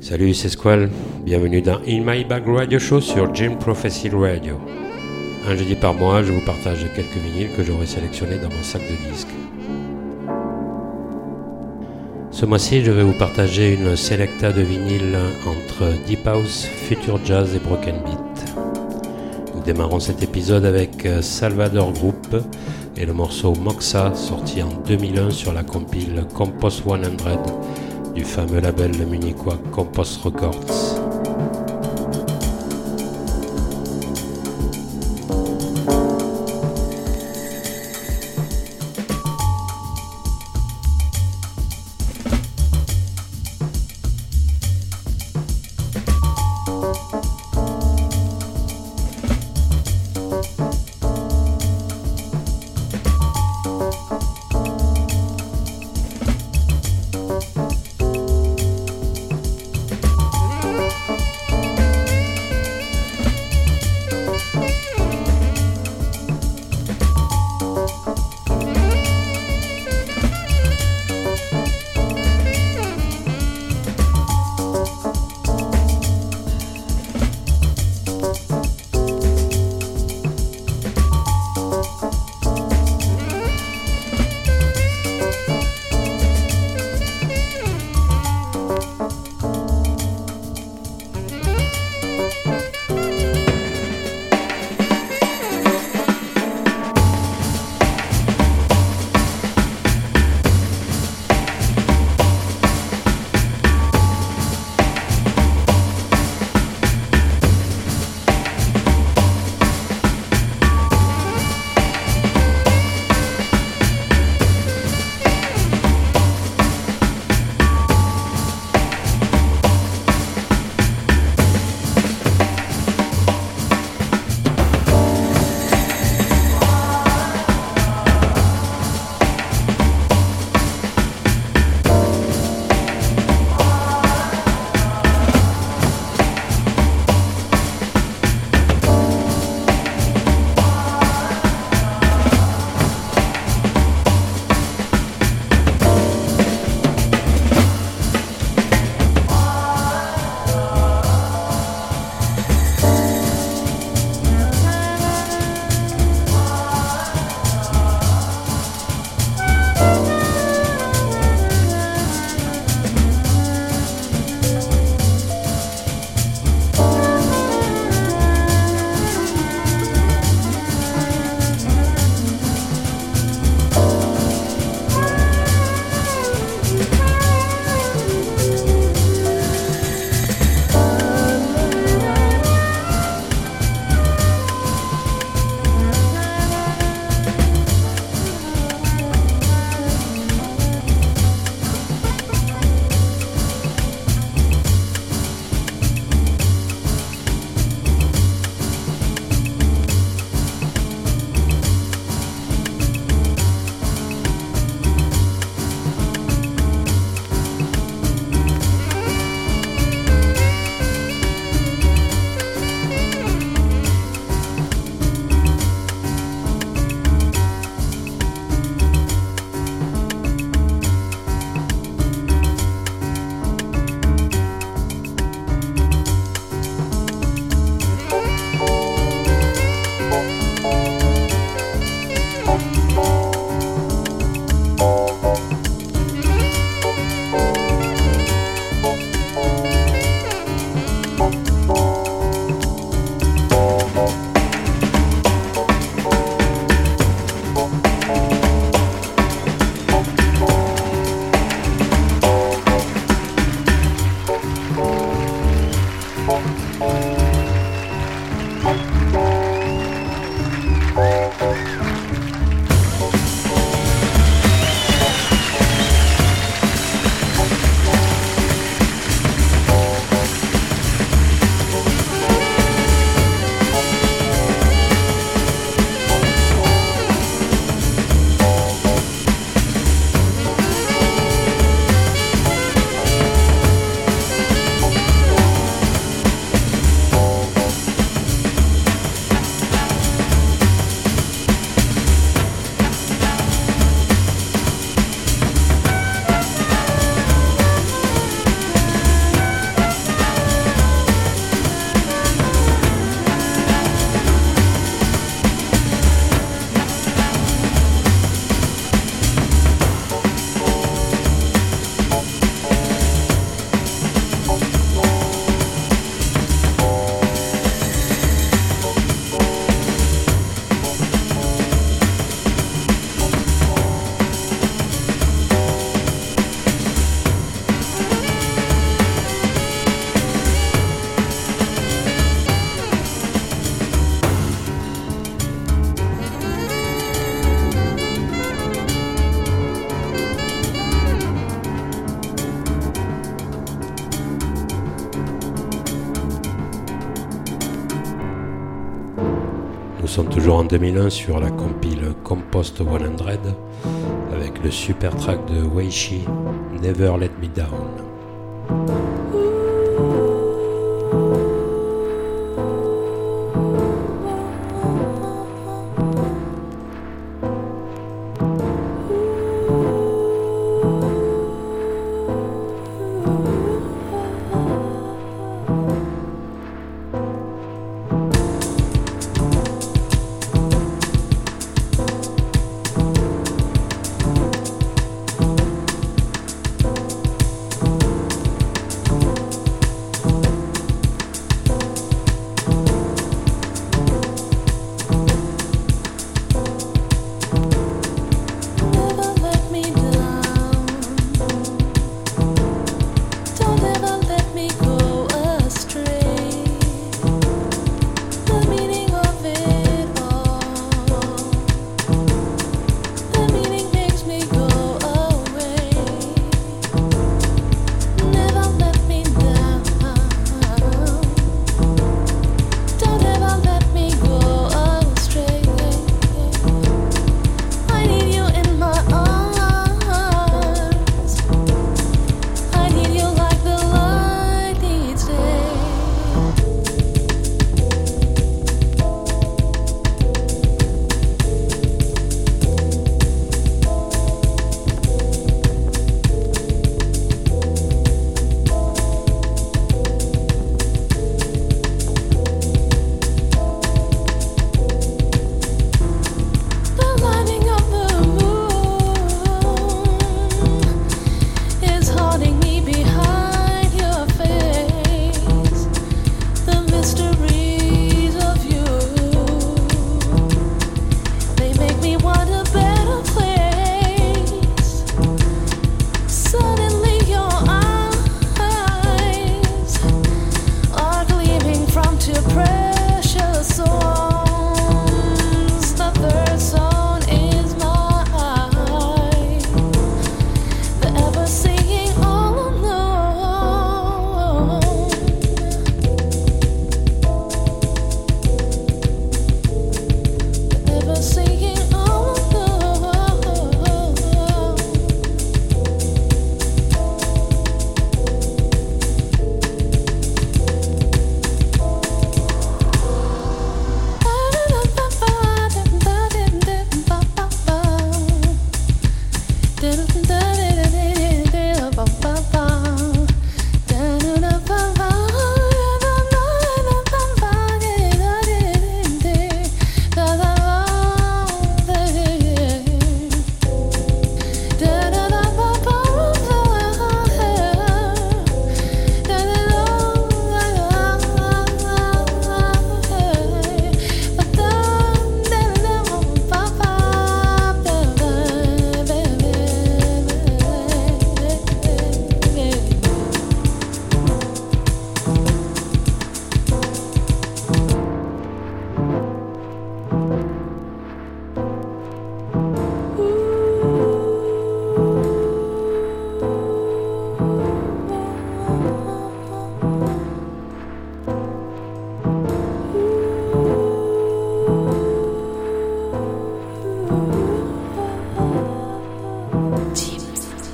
Salut, c'est Squall. Bienvenue dans In My Bag Radio Show sur Jim Prophecy Radio. Un jeudi par mois, je vous partage quelques vinyles que j'aurai sélectionnés dans mon sac de disques. Ce mois-ci, je vais vous partager une selecta de vinyles entre Deep House, Future Jazz et Broken Beat. Nous démarrons cet épisode avec Salvador Group et le morceau Moxa sorti en 2001 sur la compile Compost 100 du fameux label munichois Compost Records. En 2001 sur la compile Compost 100 avec le super track de Weishi, Never Let Me Down.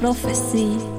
Prophecy.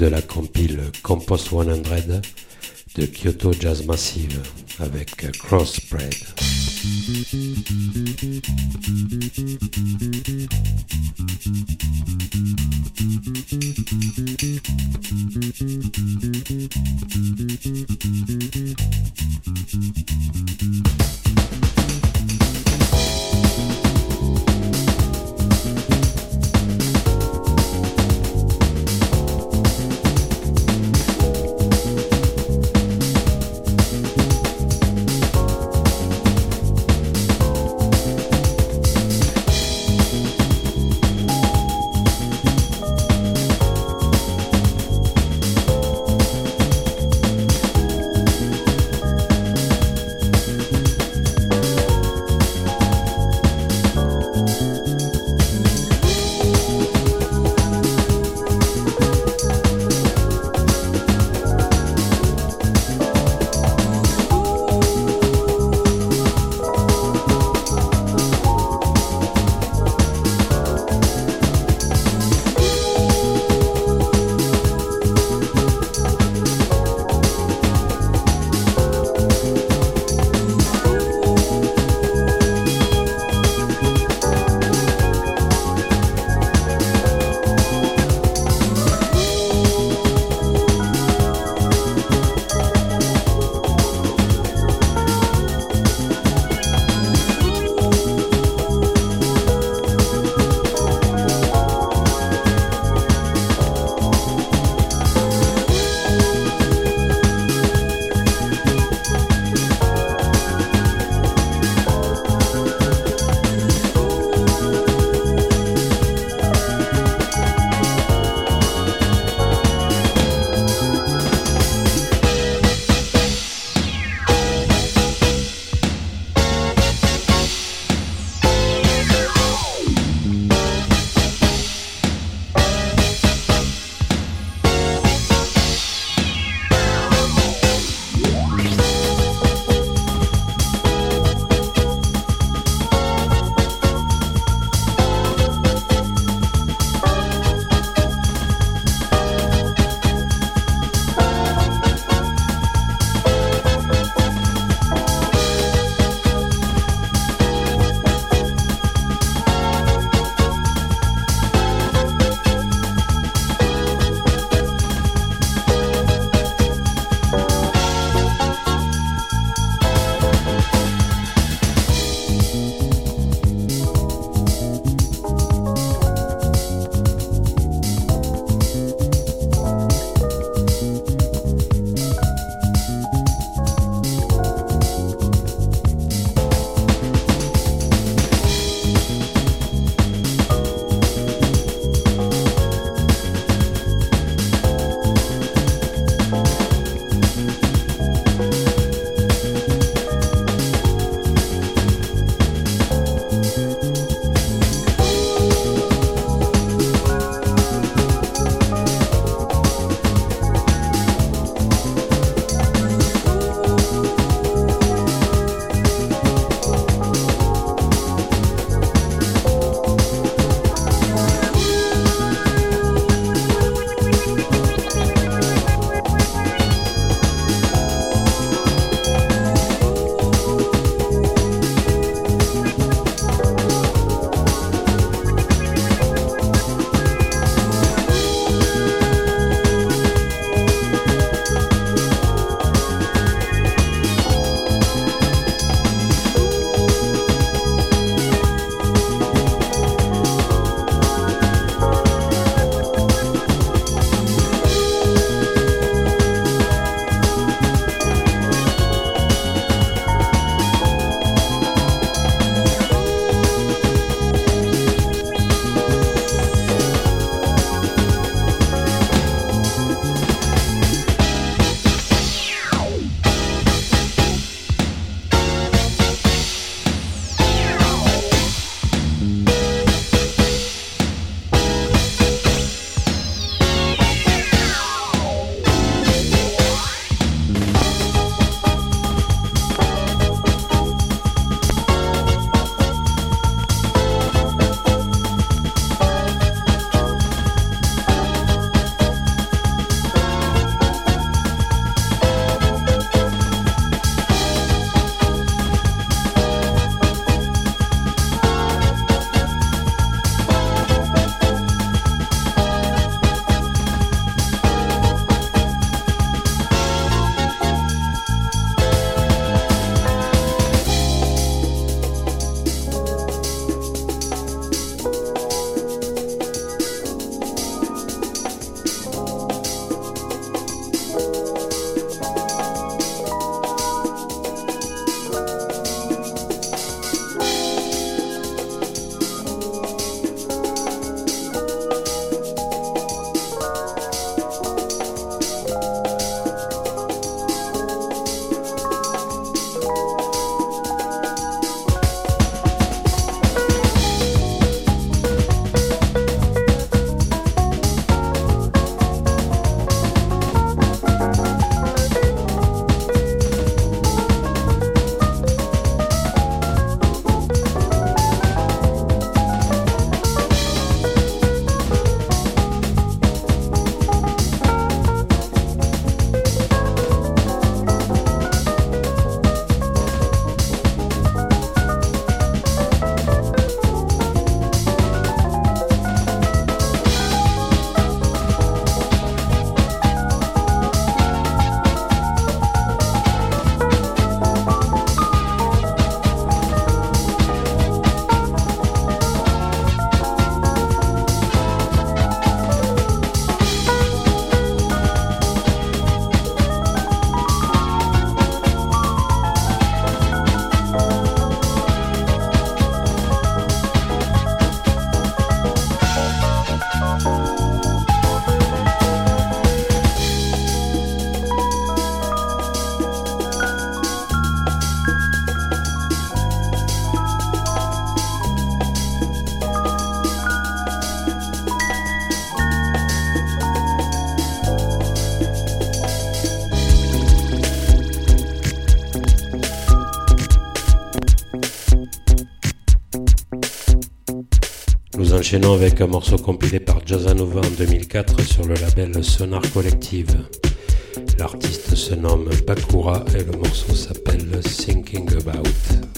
de la compile Compos 100 de Kyoto Jazz Massive avec Crossbred. Enchaînons avec un morceau compilé par Jazzanova en 2004 sur le label Sonar Collective. L'artiste se nomme Bakura et le morceau s'appelle Thinking About.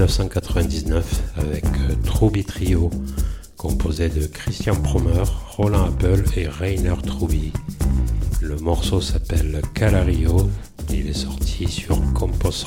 1999 avec euh, Truby Trio, composé de Christian Promer, Roland Apple et Rainer Truby. Le morceau s'appelle Calario, il est sorti sur Compost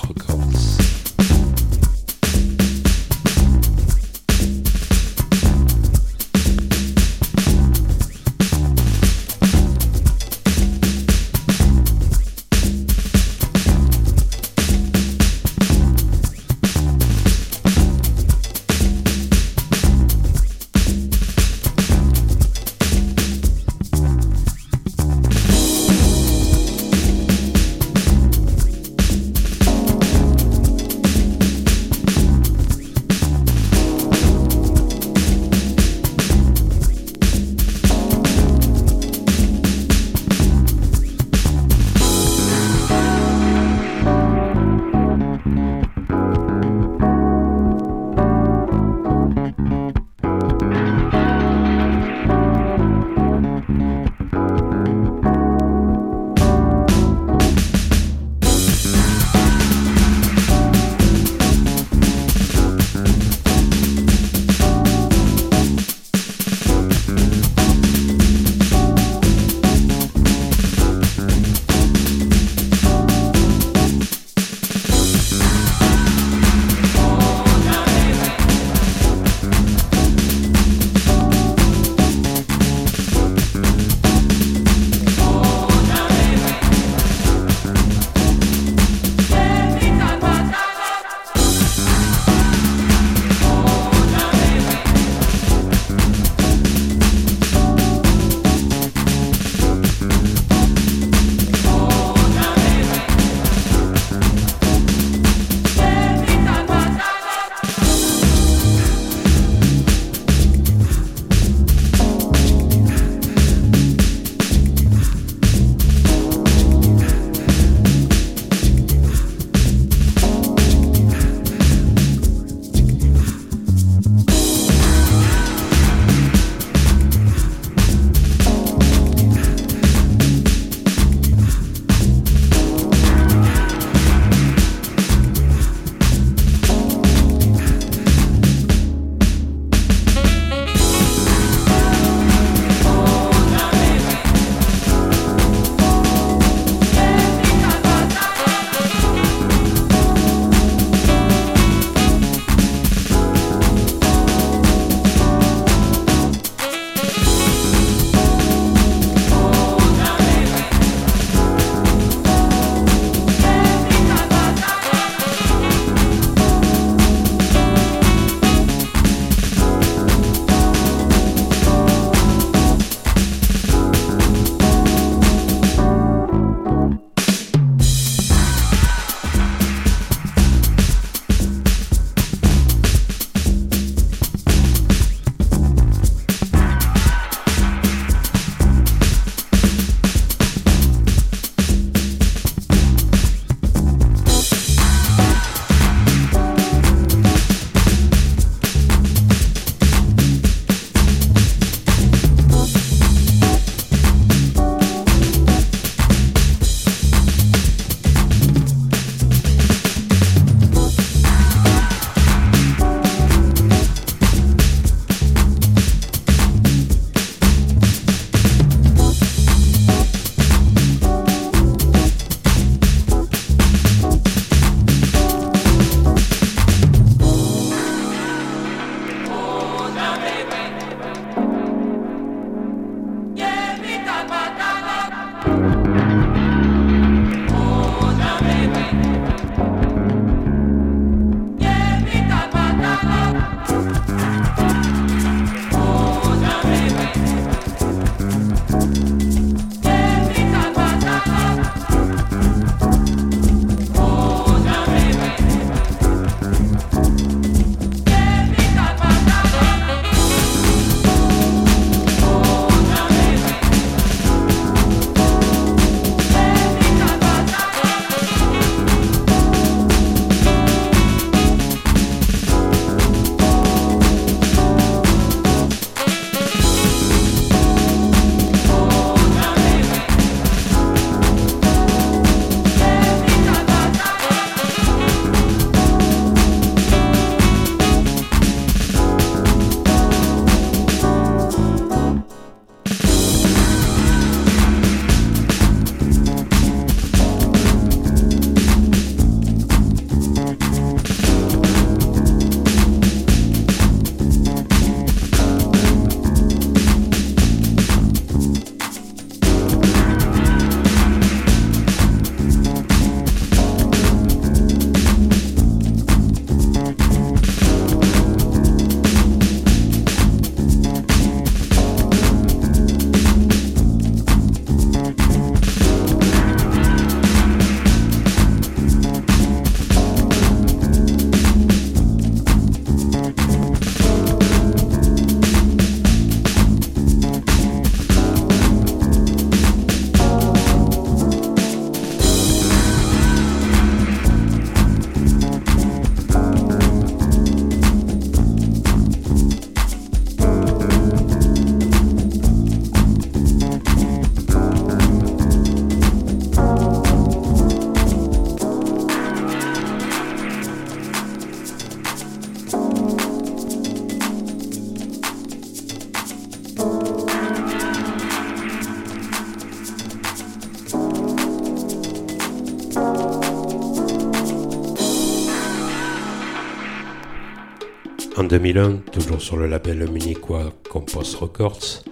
En 2001, toujours sur le label munichois Compost Records,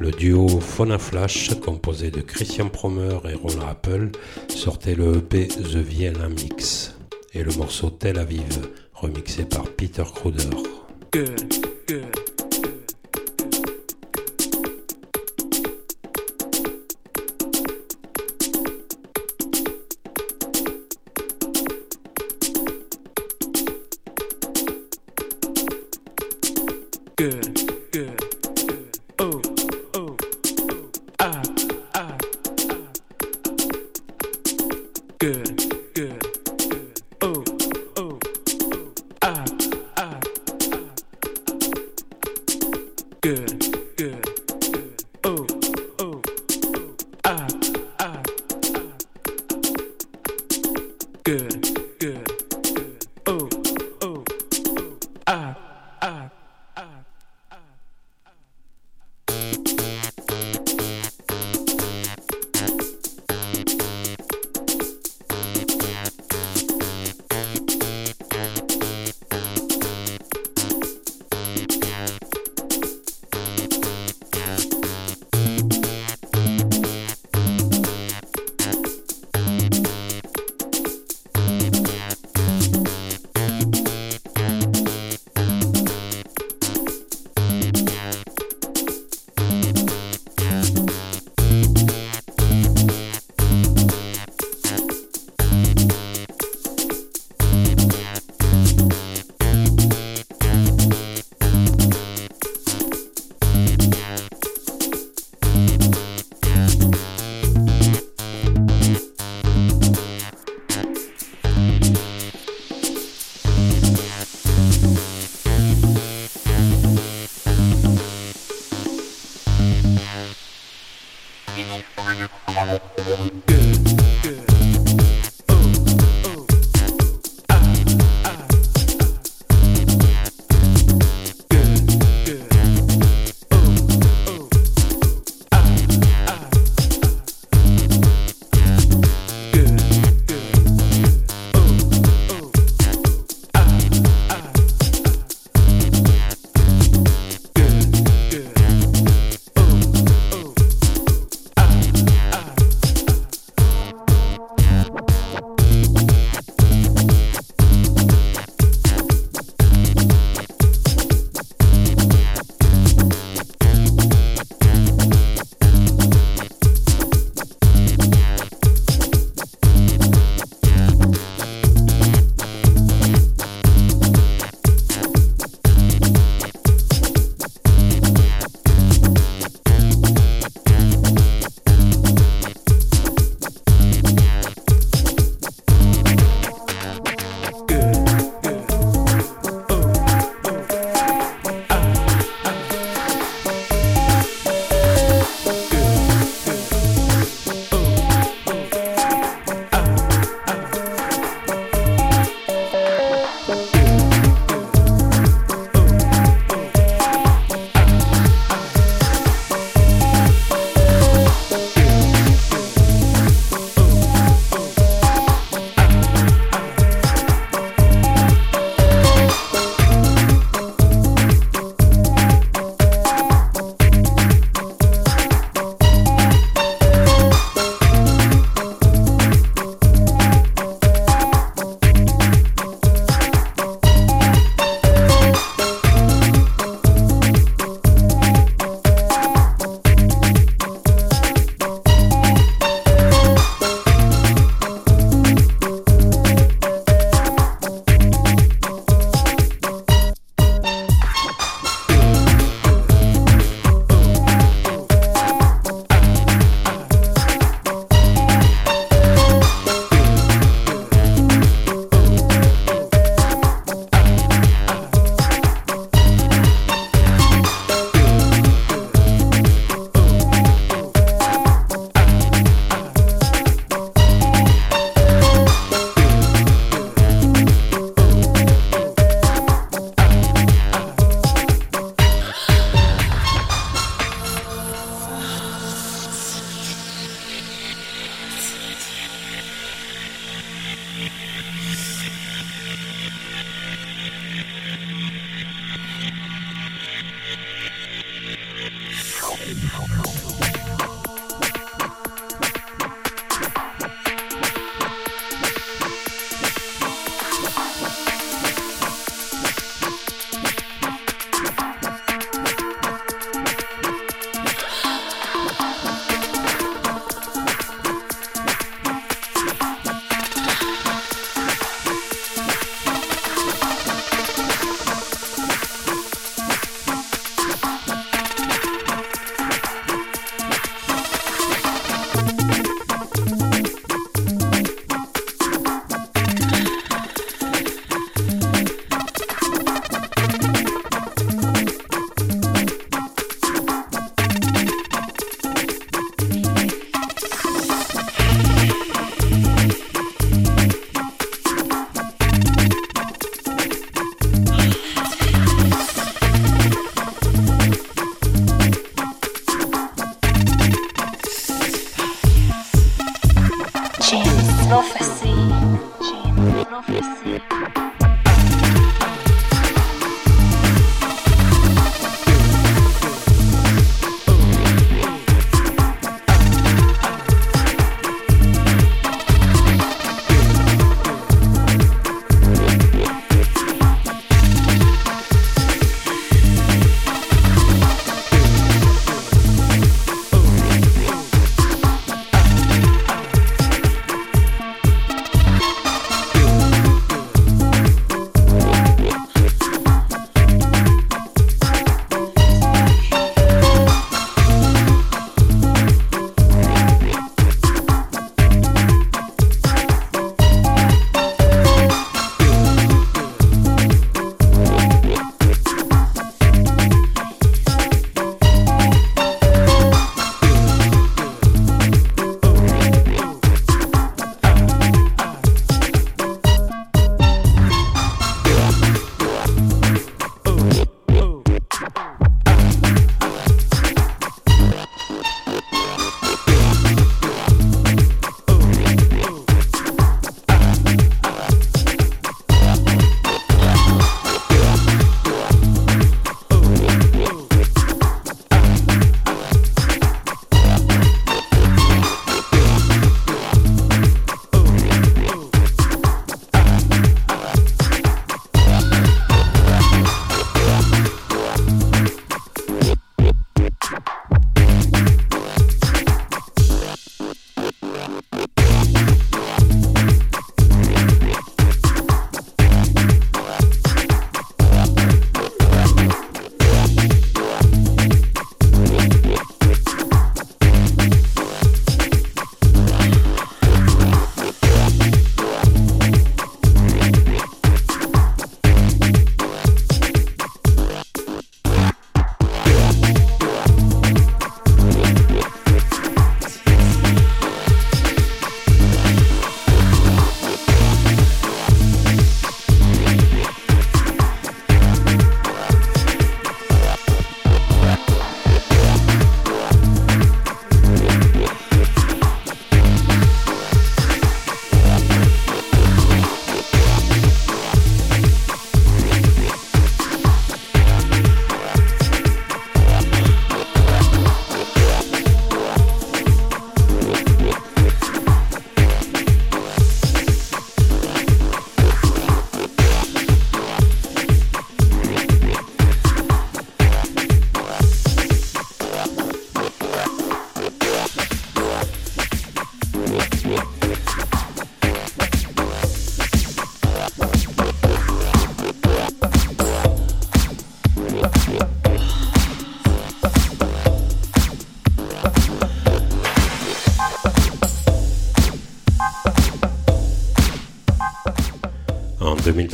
le duo Fauna Flash, composé de Christian Promer et Ron Rappel, sortait le EP The Vienna Mix et le morceau Tel Aviv, remixé par Peter Kruder.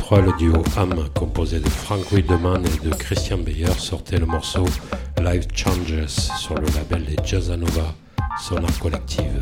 2003, le duo Ham, composé de Frank Wiedemann et de Christian Beyer, sortait le morceau Life Changes sur le label des Jazzanova Sonar Collective.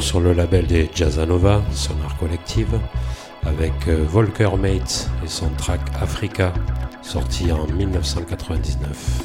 Sur le label des Jazzanova, Sonar Collective, avec euh, Volker Mates et son track Africa, sorti en 1999.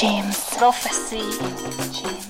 James. Prophecy. James.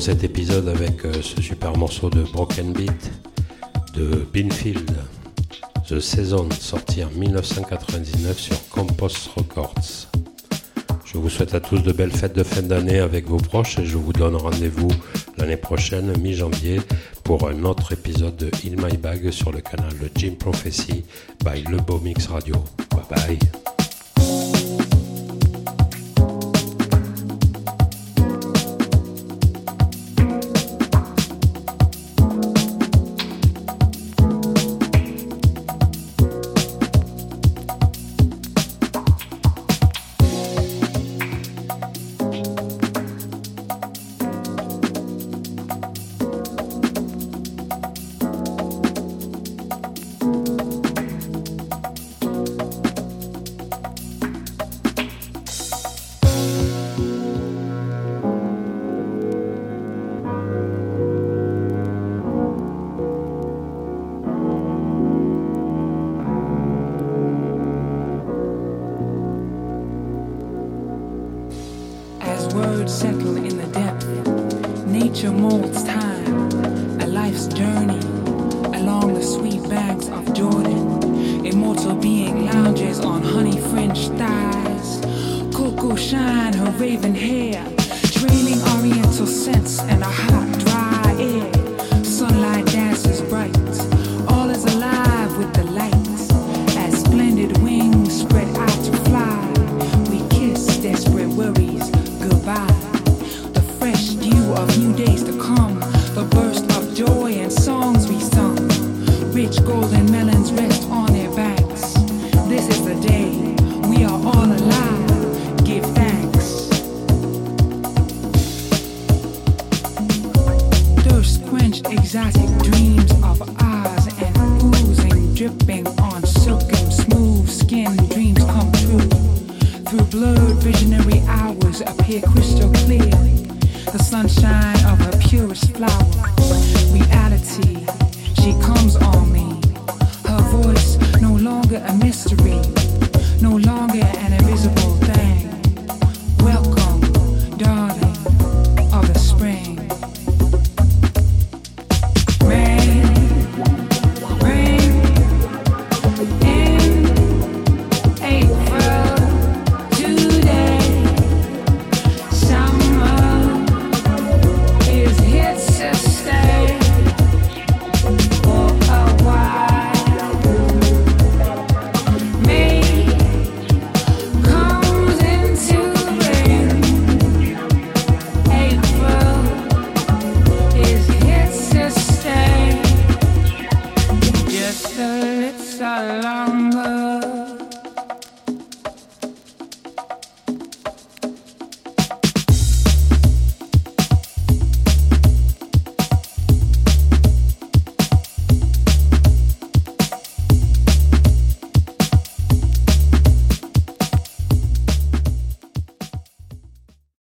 Cet épisode avec euh, ce super morceau de Broken Beat de Binfield, The Season, sorti en 1999 sur Compost Records. Je vous souhaite à tous de belles fêtes de fin d'année avec vos proches et je vous donne rendez-vous l'année prochaine, mi-janvier, pour un autre épisode de In My Bag sur le canal de Jim Prophecy by Le Beau Mix Radio. Bye bye.